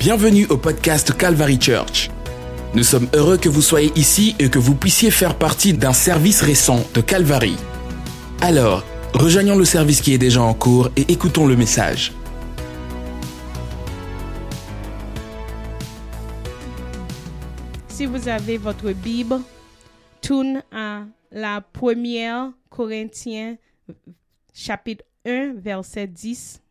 Bienvenue au podcast Calvary Church. Nous sommes heureux que vous soyez ici et que vous puissiez faire partie d'un service récent de Calvary. Alors, rejoignons le service qui est déjà en cours et écoutons le message. Si vous avez votre Bible, tourne à la première Corinthiens chapitre 1 verset 10.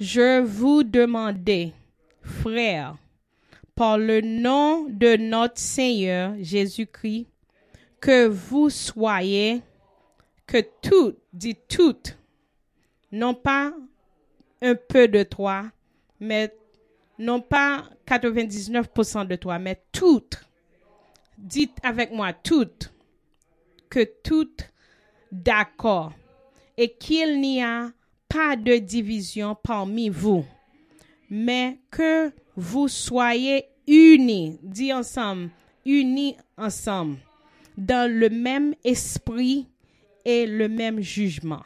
Je vous demandais, frères, par le nom de notre Seigneur Jésus-Christ, que vous soyez, que tout, dit tout, non pas un peu de toi, mais non pas 99% de toi, mais toutes. Dites avec moi toutes, que toutes d'accord, et qu'il n'y a pas de division parmi vous, mais que vous soyez unis, dis ensemble, unis ensemble, dans le même esprit et le même jugement.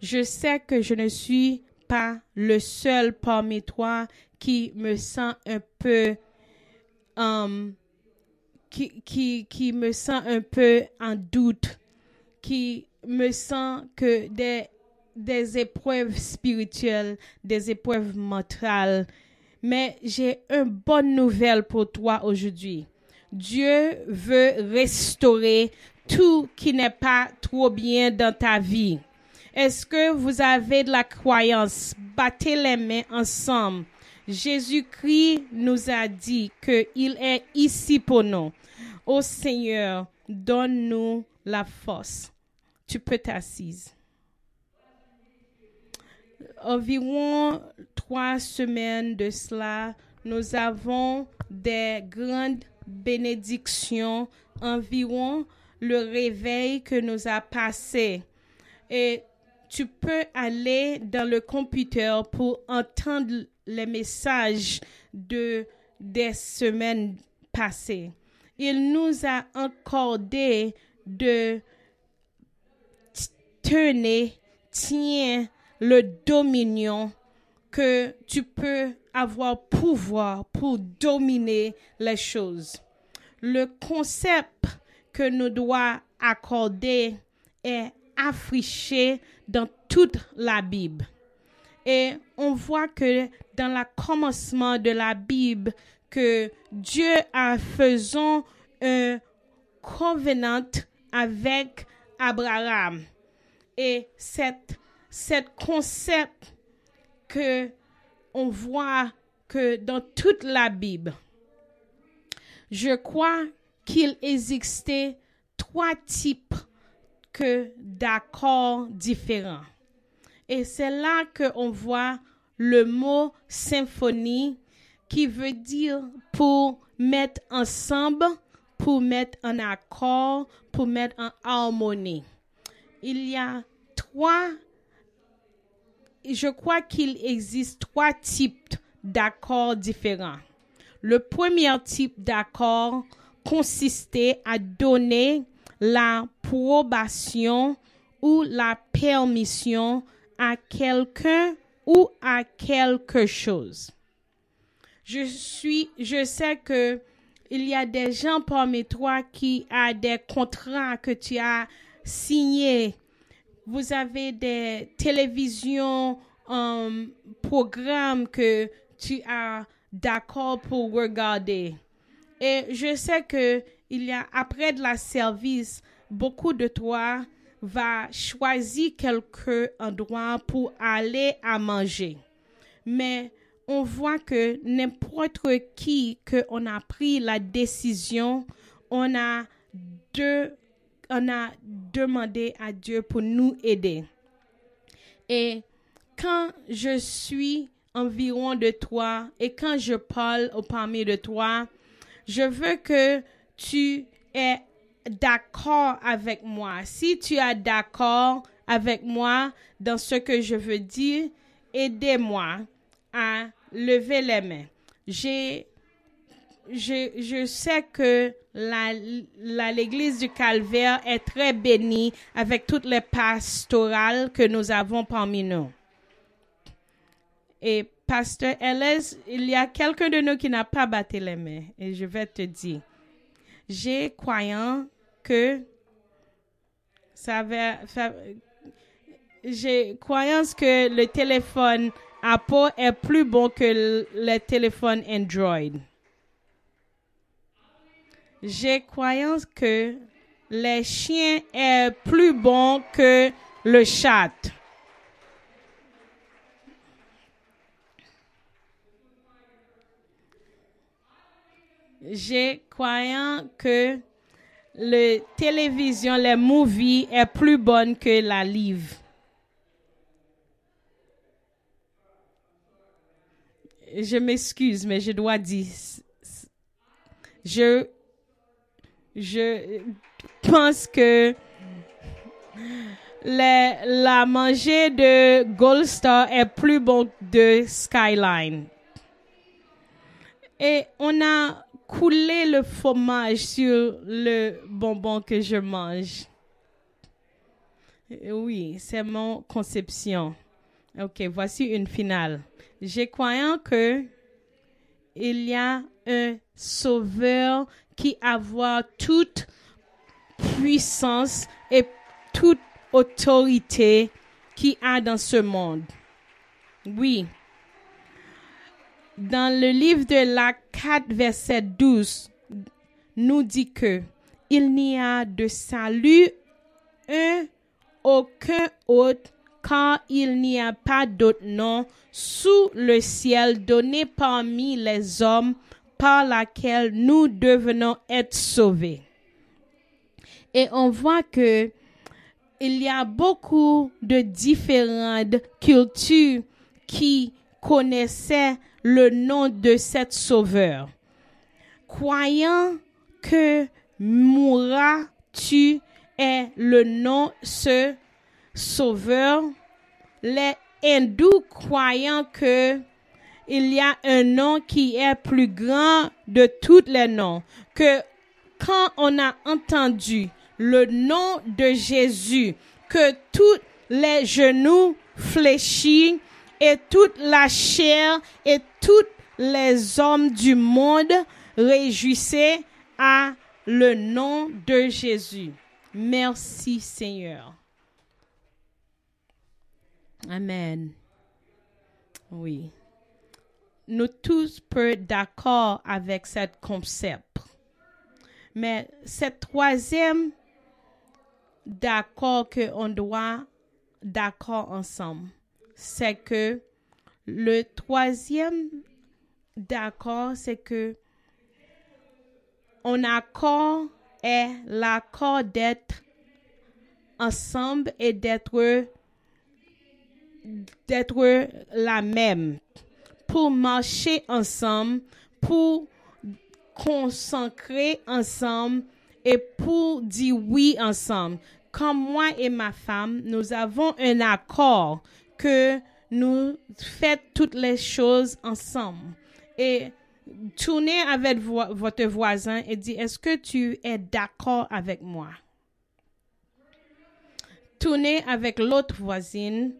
Je sais que je ne suis pas le seul parmi toi qui me sent un peu um, qui, qui, qui me sent un peu en doute, qui me sent que des, des épreuves spirituelles, des épreuves mentales. Mais j'ai une bonne nouvelle pour toi aujourd'hui. Dieu veut restaurer tout qui n'est pas trop bien dans ta vie. Est-ce que vous avez de la croyance? Battez les mains ensemble. Jésus-Christ nous a dit qu'il est ici pour nous. Ô Seigneur, donne-nous la force. Tu peux t'assiser. Environ trois semaines de cela, nous avons des grandes bénédictions environ le réveil que nous a passé. Et tu peux aller dans le computer pour entendre les messages de des semaines passées. Il nous a accordé de tenir, tiens le dominion que tu peux avoir pouvoir pour dominer les choses. Le concept que nous doit accorder est affiché dans toute la Bible. Et on voit que dans le commencement de la Bible, que Dieu a faisant un covenant avec Abraham. Et cette, concept que on voit que dans toute la Bible, je crois qu'il existait trois types que d'accords différents. Et c'est là qu'on voit le mot symphonie qui veut dire pour mettre ensemble, pour mettre en accord, pour mettre en harmonie. Il y a trois, je crois qu'il existe trois types d'accords différents. Le premier type d'accord consistait à donner l'approbation ou la permission à quelqu'un ou à quelque chose. Je suis, je sais que il y a des gens parmi toi qui a des contrats que tu as signés. Vous avez des télévisions, um, programmes que tu as d'accord pour regarder. Et je sais que il y a après de la service, beaucoup de toi va choisir quelques endroits pour aller à manger. Mais on voit que n'importe qui que on a pris la décision, on a de, on a demandé à Dieu pour nous aider. Et quand je suis environ de toi et quand je parle au parmi de toi, je veux que tu es d'accord avec moi. Si tu es d'accord avec moi dans ce que je veux dire, aidez-moi à lever les mains. J'ai je, sais que l'église du Calvaire est très bénie avec toutes les pastorales que nous avons parmi nous. Et pasteur Ellis, il y a quelqu'un de nous qui n'a pas battu les mains. Et je vais te dire, j'ai croyant que ça va, j'ai croyance que le téléphone Apple est plus bon que le téléphone Android. J'ai croyance que les chiens est plus bon que le chat. J'ai croyant que le télévision, les movies est plus bonne que la livre. Je m'excuse, mais je dois dire, je, je pense que la, manger de Gold Star est plus bon de Skyline. Et on a coulé le fromage sur le bonbon que je mange. Oui, c'est mon conception. Ok, voici une finale. J'ai croyant que il y a un sauveur qui a toute puissance et toute autorité qui a dans ce monde. Oui. Dans le livre de la 4, verset 12, nous dit que il n'y a de salut un aucun autre car il n'y a pas d'autre nom sous le ciel donné parmi les hommes par laquelle nous devenons être sauvés. Et on voit que il y a beaucoup de différentes cultures qui connaissaient le nom de cet sauveur. Croyant que mourra tu est le nom ce sauveur, les hindous croyant que il y a un nom qui est plus grand de tous les noms, que quand on a entendu le nom de Jésus, que tous les genoux fléchis et toute la chair et tous les hommes du monde réjouissaient à le nom de Jésus. Merci Seigneur. Amen. Oui. Nous tous peu d'accord avec cette concept. Mais cette troisième d'accord que on doit d'accord ensemble, c'est que le troisième d'accord, c'est que on accord est l'accord d'être ensemble et d'être la même pour marcher ensemble, pour consacrer ensemble et pour dire oui ensemble. Comme moi et ma femme, nous avons un accord que nous faisons toutes les choses ensemble. Et tournez avec votre voisin et dites, est-ce que tu es d'accord avec moi? Tournez avec l'autre voisine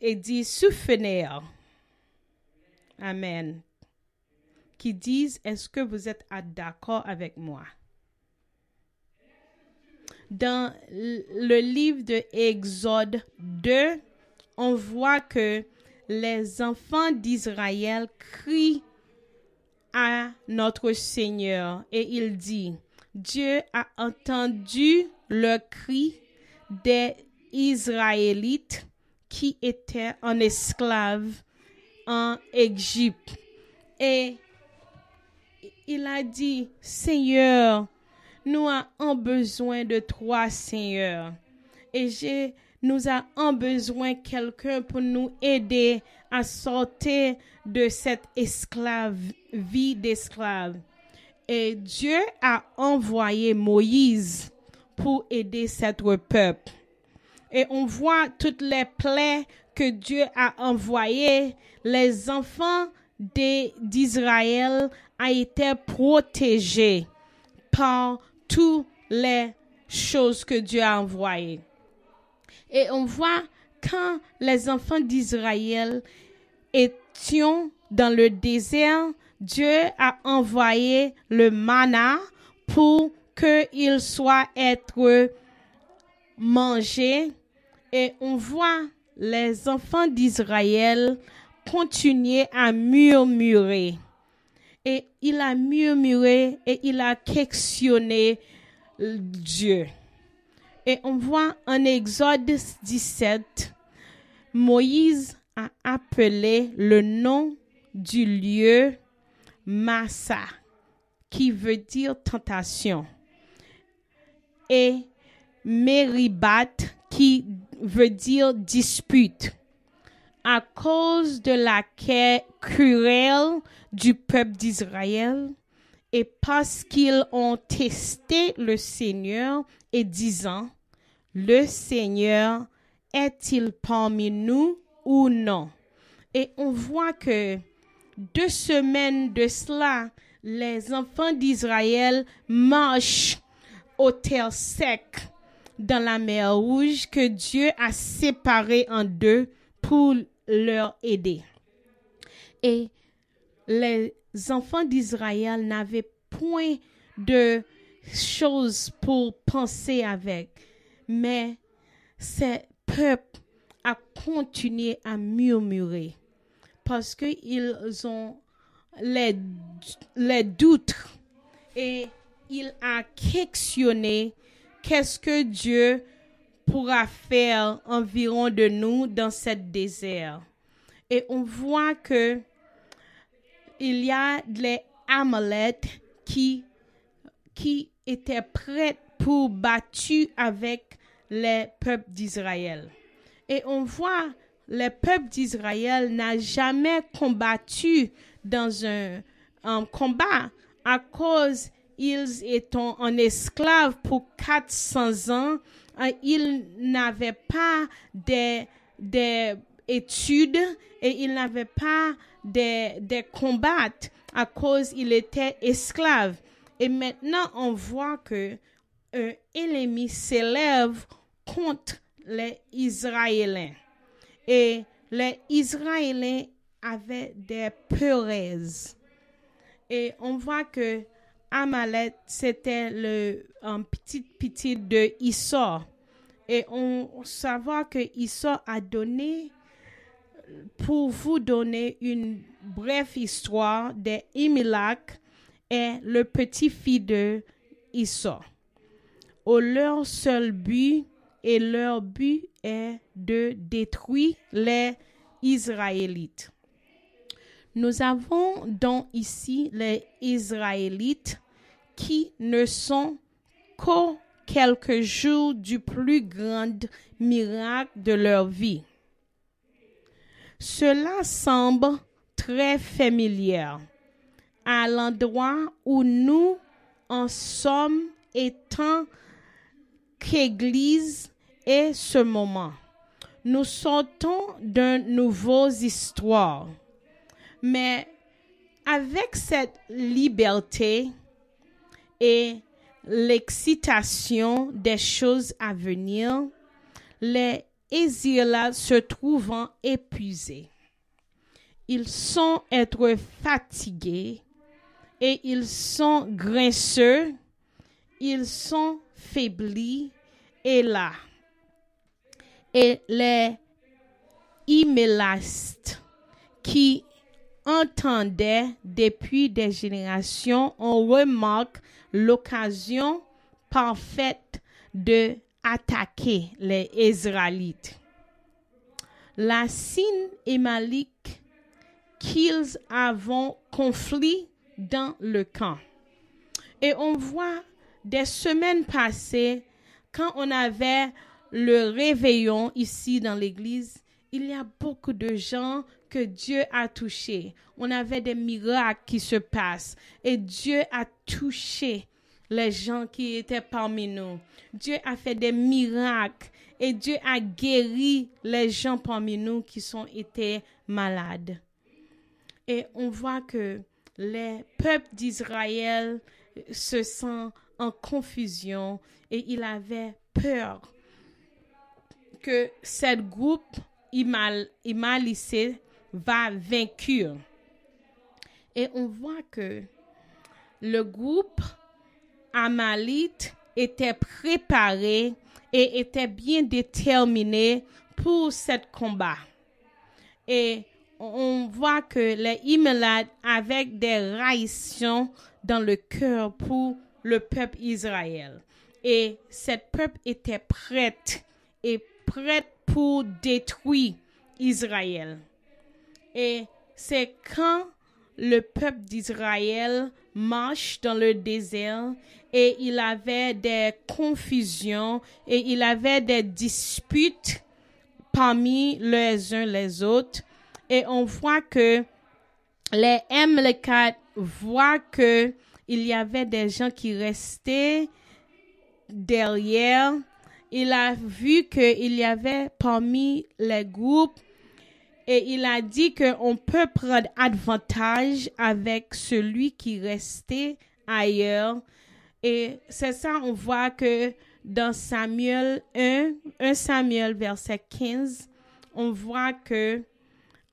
et dit souvenir. Amen. Qui disent, est-ce que vous êtes d'accord avec moi? Dans le livre de Exode 2, on voit que les enfants d'Israël crient à notre Seigneur et il dit, Dieu a entendu le cri des Israélites qui étaient en esclave en Égypte. Et il a dit, Seigneur, nous avons besoin de toi, Seigneur. Et j'ai, nous avons besoin de quelqu'un pour nous aider à sortir de cette esclave, vie d'esclave. Et Dieu a envoyé Moïse pour aider cet peuple et on voit toutes les plaies que Dieu a envoyées. Les enfants d'Israël a été protégé par toutes les choses que Dieu a envoyées. Et on voit quand les enfants d'Israël étaient dans le désert, Dieu a envoyé le manna pour qu'il soit être mangé. Et on voit les enfants d'Israël continuer à murmurer. Et il a murmuré et il a questionné Dieu. Et on voit en Exode 17, Moïse a appelé le nom du lieu Massa, qui veut dire tentation, et Meribat, qui veut dire dispute, à cause de la querelle du peuple d'Israël et parce qu'ils ont testé le Seigneur et disant, le Seigneur est-il parmi nous ou non? Et on voit que deux semaines de cela, les enfants d'Israël marchent au terre sec dans la mer Rouge que Dieu a séparé en deux pour leur aider. Et les enfants d'Israël n'avaient point de choses pour penser avec, mais ce peuple a continué à murmurer parce qu'ils ont les, les doutes et il a questionné qu'est-ce que Dieu pourra faire environ de nous dans cette désert? Et on voit que il y a les Amalek qui, qui étaient prêts pour battre avec les peuples d'Israël. Et on voit le peuple d'Israël n'a jamais combattu dans un, un, combat à cause ils étaient en esclaves pour 400 ans. Ils n'avaient pas des, des et ils n'avaient pas des, des combats à cause il était esclave. Et maintenant, on voit que un ennemi s'élève contre les Israéliens. Et les Israéliens avaient des peureuses. Et on voit que Amalek, c'était le petit petit de Issor. Et on savoir que Issor a donné pour vous donner une brève histoire de Imilak et le petit-fils de Issa. Au leur seul but, et leur but est de détruire les Israélites. Nous avons donc ici les Israélites qui ne sont qu'aux quelques jours du plus grand miracle de leur vie. Cela semble très familier à l'endroit où nous en sommes étant qu'Église est ce moment. Nous sortons de nouvelles histoires, mais avec cette liberté et l'excitation des choses à venir, les Israélites se trouvant épuisés. Ils sont être fatigués et ils sont graisseux, ils sont faiblis et là. Et les Imélastes qui entendaient depuis des générations, on remarque l'occasion parfaite de attaquer les Israélites. La Sine et Malik qu'ils avaient conflit dans le camp. Et on voit des semaines passées, quand on avait le réveillon ici dans l'église, il y a beaucoup de gens que Dieu a touchés. On avait des miracles qui se passent et Dieu a touché les gens qui étaient parmi nous. Dieu a fait des miracles et Dieu a guéri les gens parmi nous qui sont été malades. Et on voit que les peuples d'Israël se sentent en confusion et il avait peur que cette groupe imalicé va vaincre. Et on voit que le groupe amalite était préparé et était bien déterminé pour ce combat. Et on voit que les Imélades avec des raisons dans le cœur pour le peuple Israël. Et ce peuple était prêt et prêt pour détruire Israël. Et c'est quand le peuple d'Israël marche dans le désert et il avait des confusions et il avait des disputes parmi les uns les autres. Et on voit que les M4 voient que il y avait des gens qui restaient derrière. Il a vu qu'il y avait parmi les groupes et il a dit qu'on peut prendre avantage avec celui qui restait ailleurs. Et c'est ça, on voit que dans Samuel 1, 1 Samuel verset 15, on voit que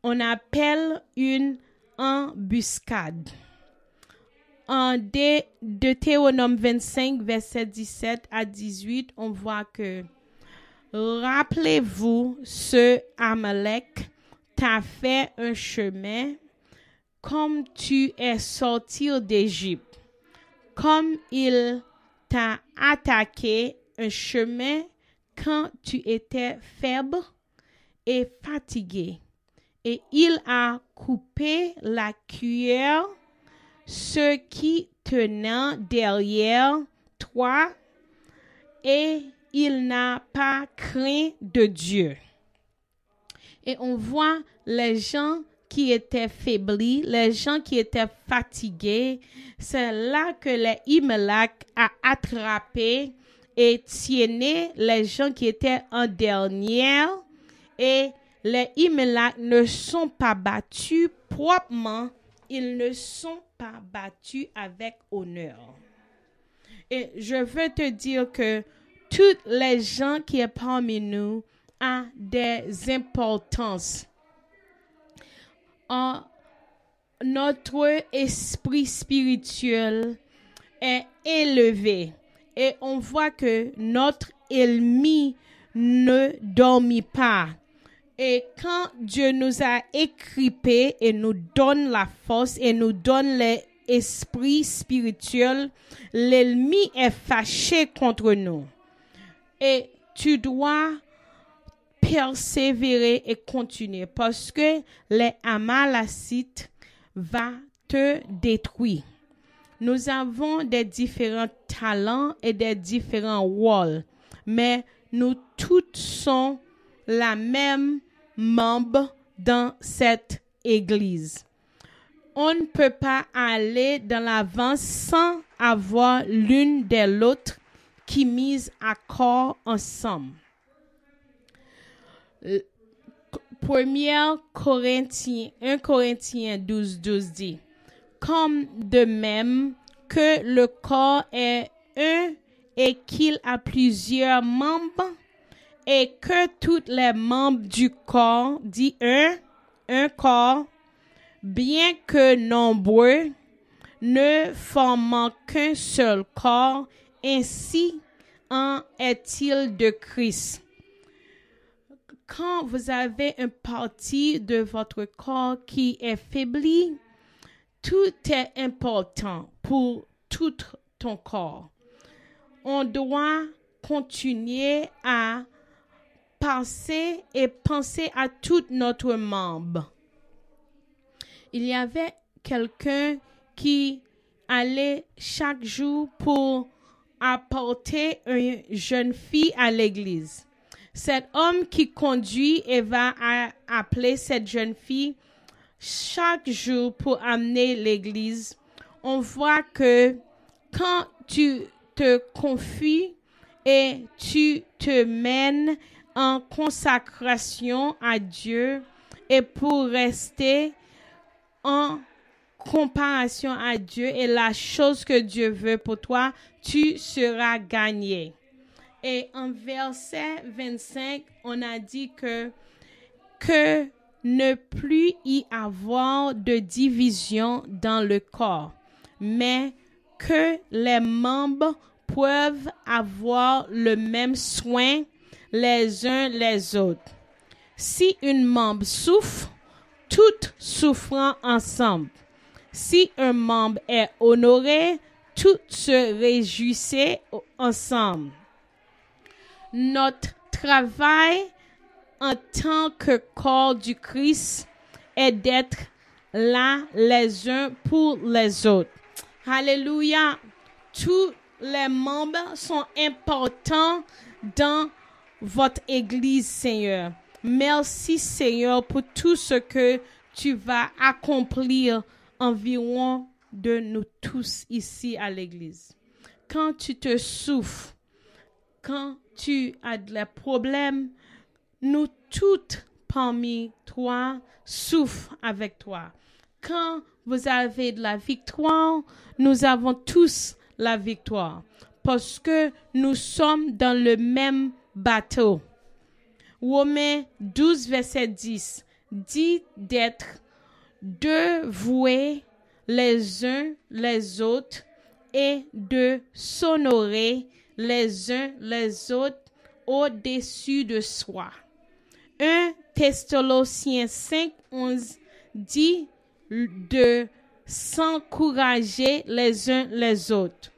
on appelle une embuscade. En Deutéronome 25, verset 17 à 18, on voit que Rappelez-vous ce Amalek t'a fait un chemin comme tu es sorti d'Égypte, comme il t'a attaqué un chemin quand tu étais faible et fatigué. Et il a coupé la cuillère, ce qui tenait derrière toi, et il n'a pas craint de Dieu. Et on voit les gens qui étaient faiblis, les gens qui étaient fatigués. C'est là que les Imelak a attrapé et tienné les gens qui étaient en dernière. Et les Imelak ne sont pas battus proprement, ils ne sont pas battus avec honneur. Et je veux te dire que toutes les gens qui sont parmi nous, a des importances. Notre esprit spirituel est élevé et on voit que notre ennemi ne dormit pas. Et quand Dieu nous a équipés et nous donne la force et nous donne l'esprit spirituel, l'ennemi est fâché contre nous. Et tu dois persévérer et continuer parce que les Amalacites va te détruire. Nous avons des différents talents et des différents rôles, mais nous tous sommes la même membre dans cette église. On ne peut pas aller dans l'avant sans avoir l'une de l'autre qui mise à corps ensemble. 1 Corinthiens, 1 Corinthiens 12, 12 dit, comme de même que le corps est un et qu'il a plusieurs membres, et que tous les membres du corps, dit un, un corps, bien que nombreux, ne formant qu'un seul corps, ainsi en est-il de Christ quand vous avez une partie de votre corps qui est faibli, tout est important pour tout ton corps. On doit continuer à penser et penser à tout notre membre. Il y avait quelqu'un qui allait chaque jour pour apporter une jeune fille à l'église cet homme qui conduit et va appeler cette jeune fille chaque jour pour amener l'église, on voit que quand tu te confies et tu te mènes en consacration à Dieu et pour rester en comparaison à Dieu et la chose que Dieu veut pour toi, tu seras gagné. Et en verset 25, on a dit que, ne plus y avoir de division dans le corps, mais que les membres peuvent avoir le même soin les uns les autres. Si une membre souffre, toutes souffrant ensemble. Si un membre est honoré, toutes se réjouissent ensemble. Notre travail en tant que corps du Christ est d'être là les uns pour les autres. Alléluia. Tous les membres sont importants dans votre Église, Seigneur. Merci, Seigneur, pour tout ce que tu vas accomplir environ de nous tous ici à l'Église. Quand tu te souffres, quand tu as des problèmes, nous toutes parmi toi souffrent avec toi. Quand vous avez de la victoire, nous avons tous la victoire parce que nous sommes dans le même bateau. Romains 12, verset 10 dit d'être de les uns les autres et de s'honorer les uns les autres au-dessus de soi. 1 Thessaloniciens 5, 11 dit de s'encourager les uns les autres.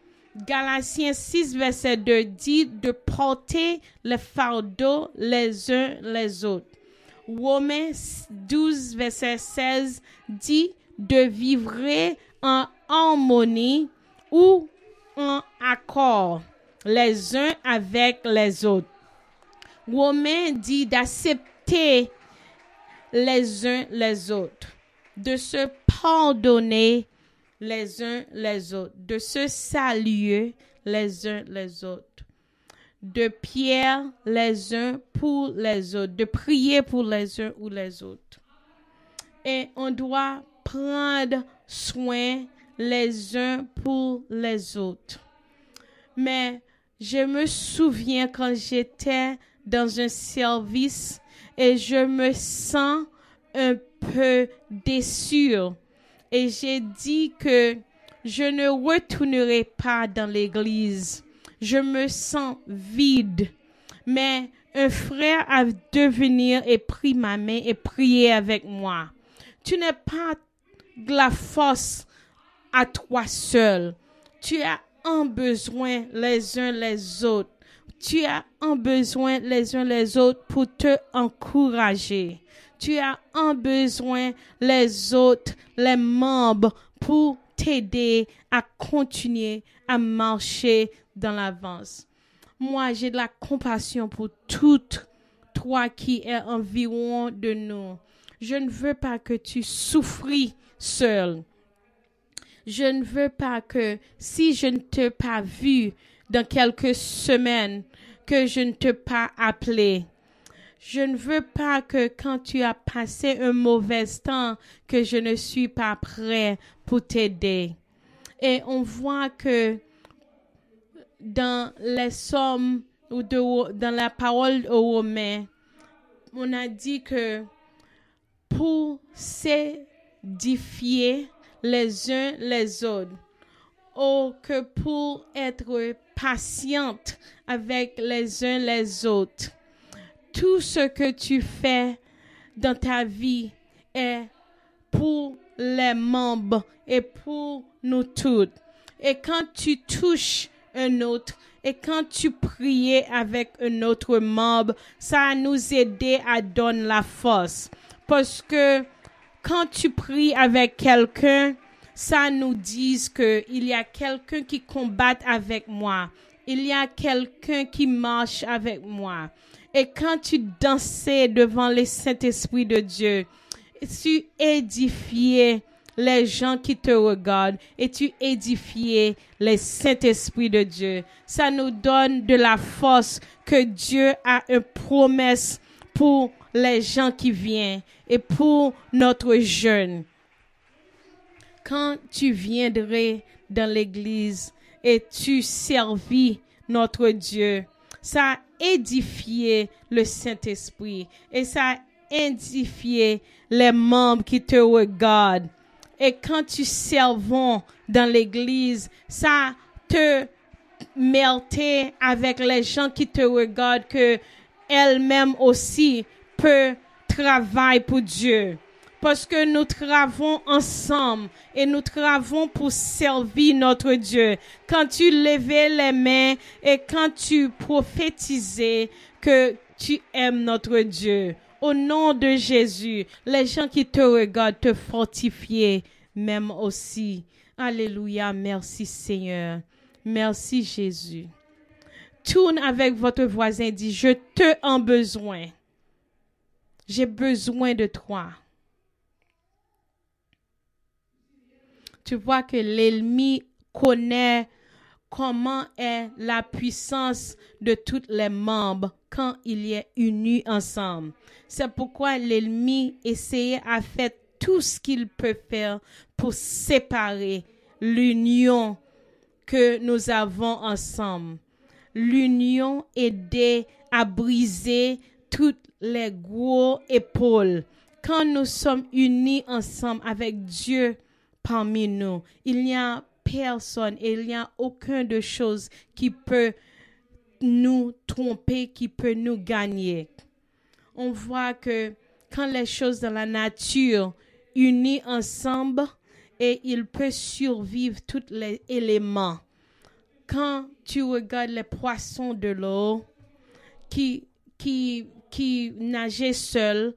Galatiens 6, verset 2 dit de porter le fardeau les uns les autres. Romains 12, verset 16 dit de vivre en harmonie ou en accord les uns avec les autres. Romains dit d'accepter les uns les autres, de se pardonner les uns les autres, de se saluer les uns les autres, de prier les uns pour les autres, de prier pour les uns ou les autres. Et on doit prendre soin les uns pour les autres. Mais je me souviens quand j'étais dans un service et je me sens un peu déçue et j'ai dit que je ne retournerai pas dans l'église. Je me sens vide. Mais un frère a de venir et pris ma main et prier avec moi. Tu n'es pas de la force à toi seul. Tu as un besoin les uns les autres. Tu as un besoin les uns les autres pour te encourager tu as un besoin les autres, les membres pour t'aider à continuer à marcher dans l'avance. Moi, j'ai de la compassion pour toutes toi qui es environ de nous. Je ne veux pas que tu souffris seul. Je ne veux pas que si je ne t'ai pas vu dans quelques semaines, que je ne t'ai pas appelé. Je ne veux pas que quand tu as passé un mauvais temps, que je ne suis pas prêt pour t'aider. Et on voit que dans les sommes ou dans la parole aux Romains, on a dit que pour s'édifier les uns les autres, ou que pour être patiente avec les uns les autres, tout ce que tu fais dans ta vie est pour les membres et pour nous toutes. Et quand tu touches un autre, et quand tu priais avec un autre membre, ça nous aider à donner la force. Parce que quand tu pries avec quelqu'un, ça nous dit qu'il y a quelqu'un qui combat avec moi. Il y a quelqu'un qui marche avec moi. Et quand tu dansais devant le Saint-Esprit de Dieu, tu édifiais les gens qui te regardent et tu édifiais le Saint-Esprit de Dieu. Ça nous donne de la force que Dieu a une promesse pour les gens qui viennent et pour notre jeune. quand tu viendrais dans l'église et tu servis notre Dieu, ça a édifié le Saint-Esprit et ça a édifié les membres qui te regardent. Et quand tu servons dans l'église, ça te melté avec les gens qui te regardent que elle-même aussi peut travailler pour Dieu. Parce que nous travaillons ensemble et nous travaillons pour servir notre Dieu. Quand tu levais les mains et quand tu prophétisais que tu aimes notre Dieu. Au nom de Jésus, les gens qui te regardent te fortifient même aussi. Alléluia, merci Seigneur. Merci Jésus. Tourne avec votre voisin, dit, je te en besoin. J'ai besoin de toi. Tu vois que l'ennemi connaît comment est la puissance de tous les membres quand il est unis ensemble. C'est pourquoi l'ennemi essayait à faire tout ce qu'il peut faire pour séparer l'union que nous avons ensemble. L'union aide à briser toutes les gros épaules. Quand nous sommes unis ensemble avec Dieu parmi nous, il n'y a personne il n'y a aucun de choses qui peut nous tromper, qui peut nous gagner. On voit que quand les choses de la nature unies ensemble, et il peut survivre tous les éléments. Quand tu regardes les poissons de l'eau qui, qui, qui nageaient seuls,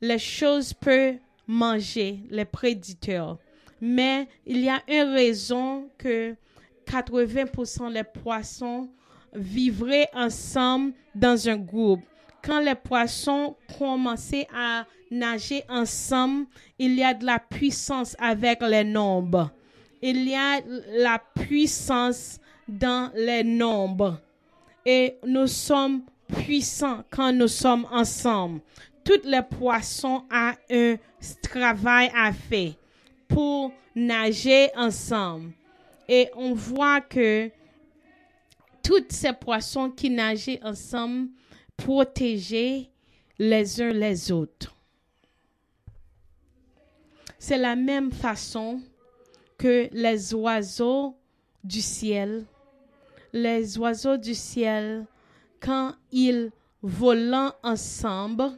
les choses peuvent manger les prédateurs. Mais il y a une raison que 80% des poissons vivraient ensemble dans un groupe. Quand les poissons commençaient à nager ensemble, il y a de la puissance avec les nombres. Il y a la puissance dans les nombres. Et nous sommes puissants quand nous sommes ensemble. Tous les poissons ont un travail à faire pour nager ensemble. Et on voit que tous ces poissons qui nageaient ensemble protégeaient les uns les autres. C'est la même façon que les oiseaux du ciel. Les oiseaux du ciel, quand ils volent ensemble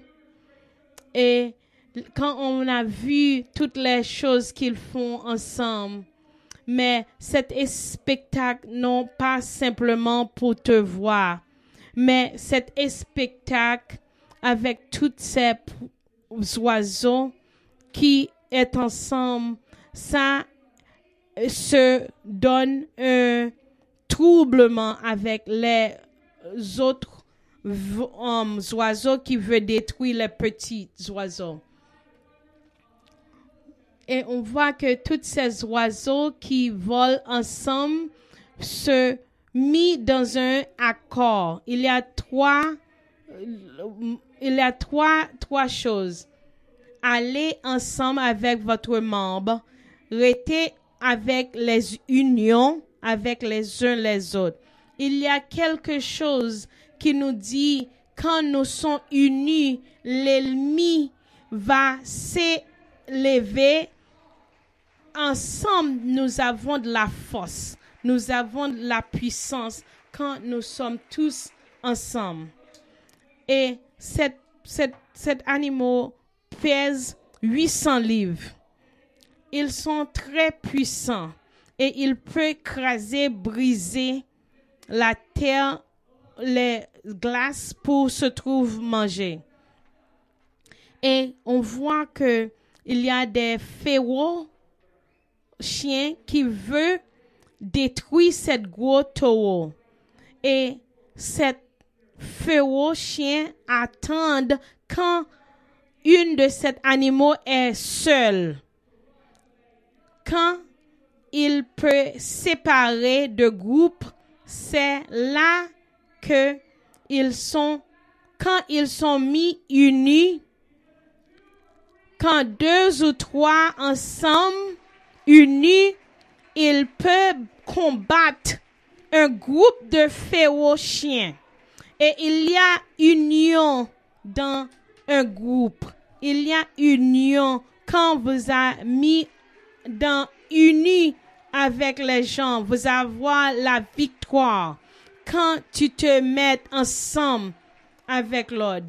et quand on a vu toutes les choses qu'ils font ensemble, mais cet spectacle non pas simplement pour te voir, mais cet spectacle avec tous ces oiseaux qui est ensemble, ça se donne un troublement avec les autres oiseaux qui veulent détruire les petits oiseaux. Et on voit que tous ces oiseaux qui volent ensemble se mis dans un accord. Il y a trois, il y a trois, trois choses allez ensemble avec votre membre, restez avec les unions avec les uns les autres. Il y a quelque chose qui nous dit quand nous sommes unis, l'ennemi va s'élever. Ensemble, nous avons de la force, nous avons de la puissance quand nous sommes tous ensemble. Et cet, cet, cet animal pèsent 800 livres. Ils sont très puissants et ils peuvent écraser, briser la terre, les glaces pour se trouver manger. Et on voit que il y a des féroces chiens qui veulent détruire cette gros taureau. Et cette féroce chien attendent quand une de ces animaux est seule. Quand il peut séparer de groupes, c'est là que ils sont, quand ils sont mis unis, quand deux ou trois ensemble unis, il peut combattre un groupe de féroces chiens. Et il y a union dans un groupe. Il y a union quand vous avez mis dans uni avec les gens, vous avez la victoire. Quand tu te mets ensemble avec l'autre.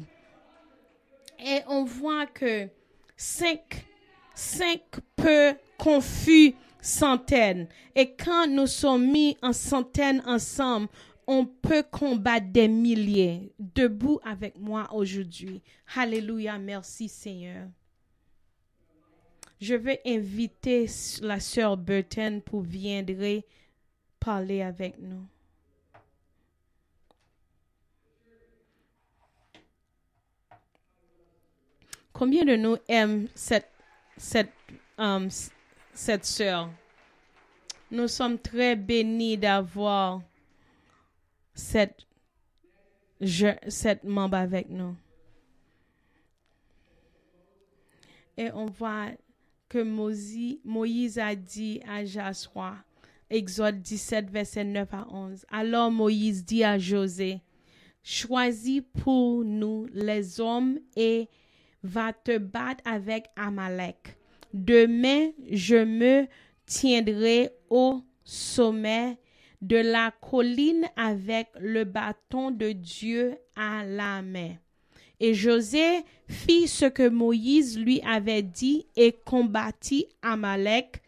Et on voit que cinq, cinq peu confus centaines. Et quand nous sommes mis en centaines ensemble, on peut combattre des milliers. Debout avec moi aujourd'hui. Alléluia, merci Seigneur. Je vais inviter la sœur Burton pour viendrait parler avec nous. Combien de nous aiment cette, cette, um, cette sœur? Nous sommes très bénis d'avoir cette, cette membre avec nous. Et on voit que Moïse, a dit à Joshua, Exode 17, verset 9 à 11. Alors Moïse dit à José, choisis pour nous les hommes et va te battre avec Amalek. Demain, je me tiendrai au sommet de la colline avec le bâton de Dieu à la main. Et José fit ce que Moïse lui avait dit et combattit Amalek,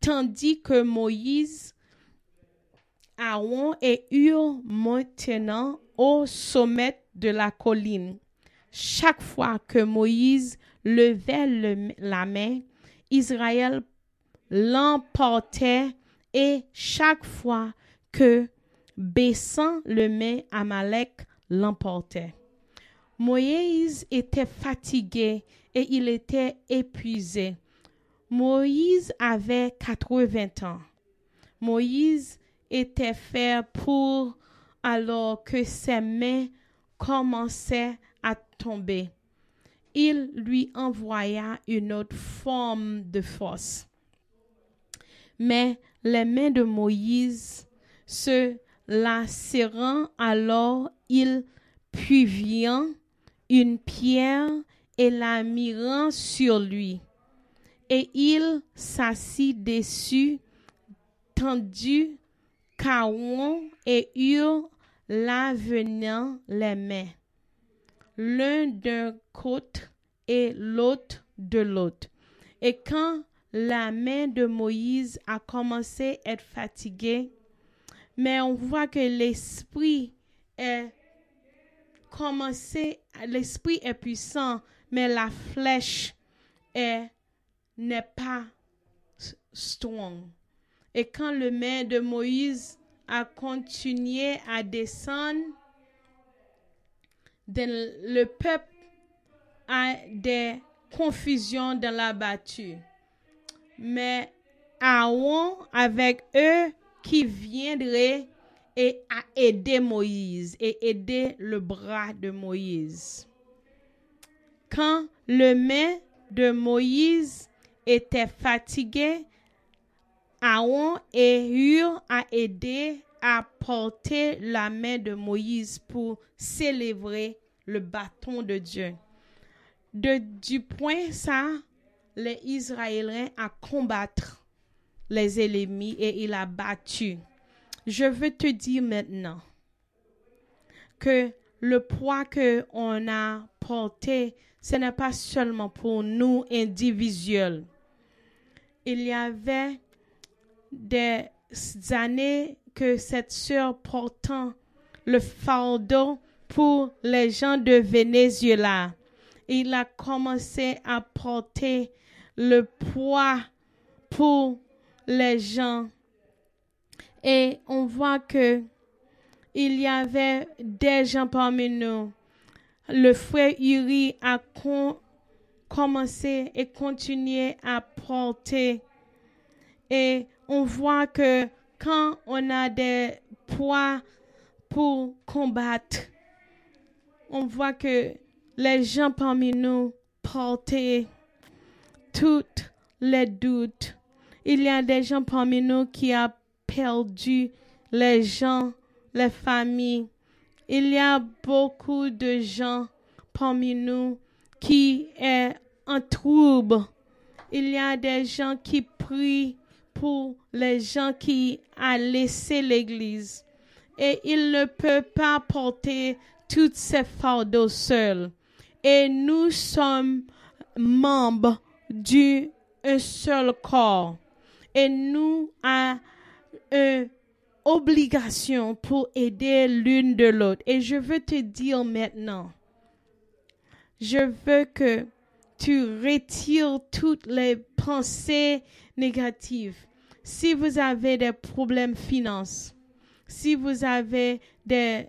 tandis que Moïse, Aaron et Hur maintenant au sommet de la colline. Chaque fois que Moïse levait la main, Israël l'emportait et chaque fois que baissant le main, Amalek l'emportait. Moïse était fatigué et il était épuisé. Moïse avait 80 ans. Moïse était fait pour alors que ses mains commençaient à tomber. Il lui envoya une autre forme de force. Mais les mains de Moïse se lacérant, alors il vient une pierre et la mirant sur lui. Et il s'assit dessus, tendu Caron et Hur la venant les mains, l'un d'un côté et l'autre de l'autre. Et quand la main de Moïse a commencé à être fatiguée, mais on voit que l'esprit est commencé, l'esprit est puissant, mais la flèche est, n'est pas strong. Et quand le main de Moïse a continué à descendre, le peuple a des confusions dans la battue. Mais Aaron, avec eux qui viendraient et a aidé Moïse et aidé le bras de Moïse. Quand le main de Moïse était fatigué, Aaron et Hur a aidé à porter la main de Moïse pour célébrer le bâton de Dieu. De, du point ça, les Israéliens a combattre les ennemis et il a battu je veux te dire maintenant que le poids que on a porté, ce n'est pas seulement pour nous individuels. Il y avait des années que cette sœur portant le fardeau pour les gens de Venezuela. Il a commencé à porter le poids pour les gens et on voit que il y avait des gens parmi nous. Le frère Uri a commencé et continué à porter. Et on voit que quand on a des poids pour combattre, on voit que les gens parmi nous portaient toutes les doutes Il y a des gens parmi nous qui ont perdu les gens, les familles. Il y a beaucoup de gens parmi nous qui est en trouble. Il y a des gens qui prient pour les gens qui ont laissé l'église. Et il ne peut pas porter toutes ces fardeaux seuls. Et nous sommes membres d'un seul corps. Et nous avons une obligation pour aider l'une de l'autre. Et je veux te dire maintenant, je veux que tu retires toutes les pensées négatives. Si vous avez des problèmes finances, si vous avez des,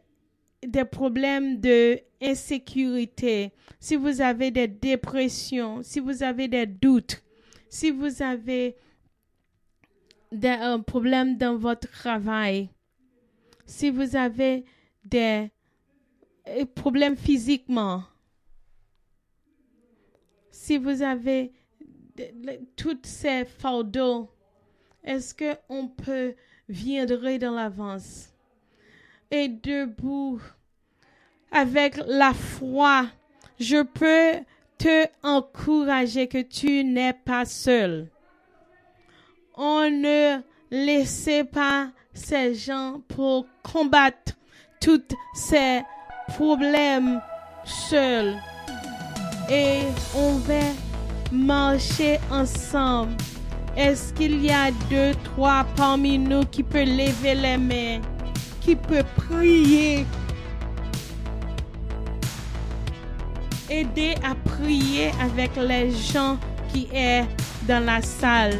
des problèmes de insécurité, si vous avez des dépressions, si vous avez des doutes, si vous avez des problèmes dans votre travail, si vous avez des euh, problèmes physiquement, si vous avez toutes ces fardeaux, est-ce qu'on peut viendrait dans l'avance? Et debout avec la foi, je peux te encourager que tu n'es pas seul. On ne laissez pas ces gens pour combattre tous ces problèmes seuls. Et on va marcher ensemble. Est-ce qu'il y a deux, trois parmi nous qui peut lever les mains, qui peut prier, aider à prier avec les gens qui est dans la salle?